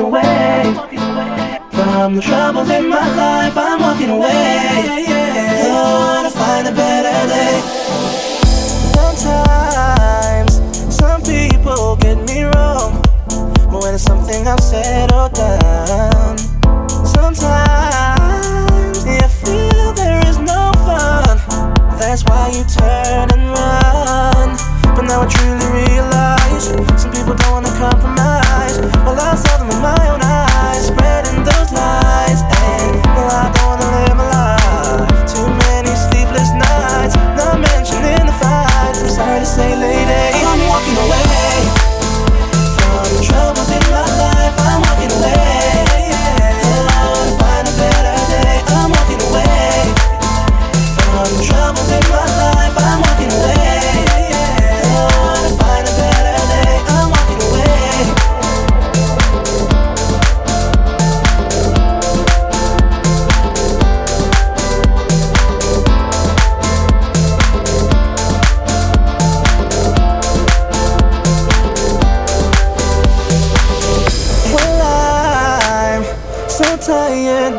From the troubles in my life, I'm walking away. To find a better day. Sometimes, some people get me wrong. But when it's something I've said or done, sometimes you feel there is no fun. That's why you turn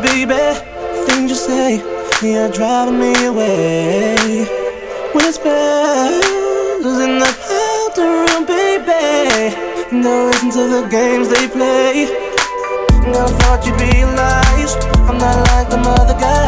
baby. Things you say, you're driving me away. Whispers in the powder room, baby. Don't listen to the games they play. Never thought you'd realize I'm not like them other guys.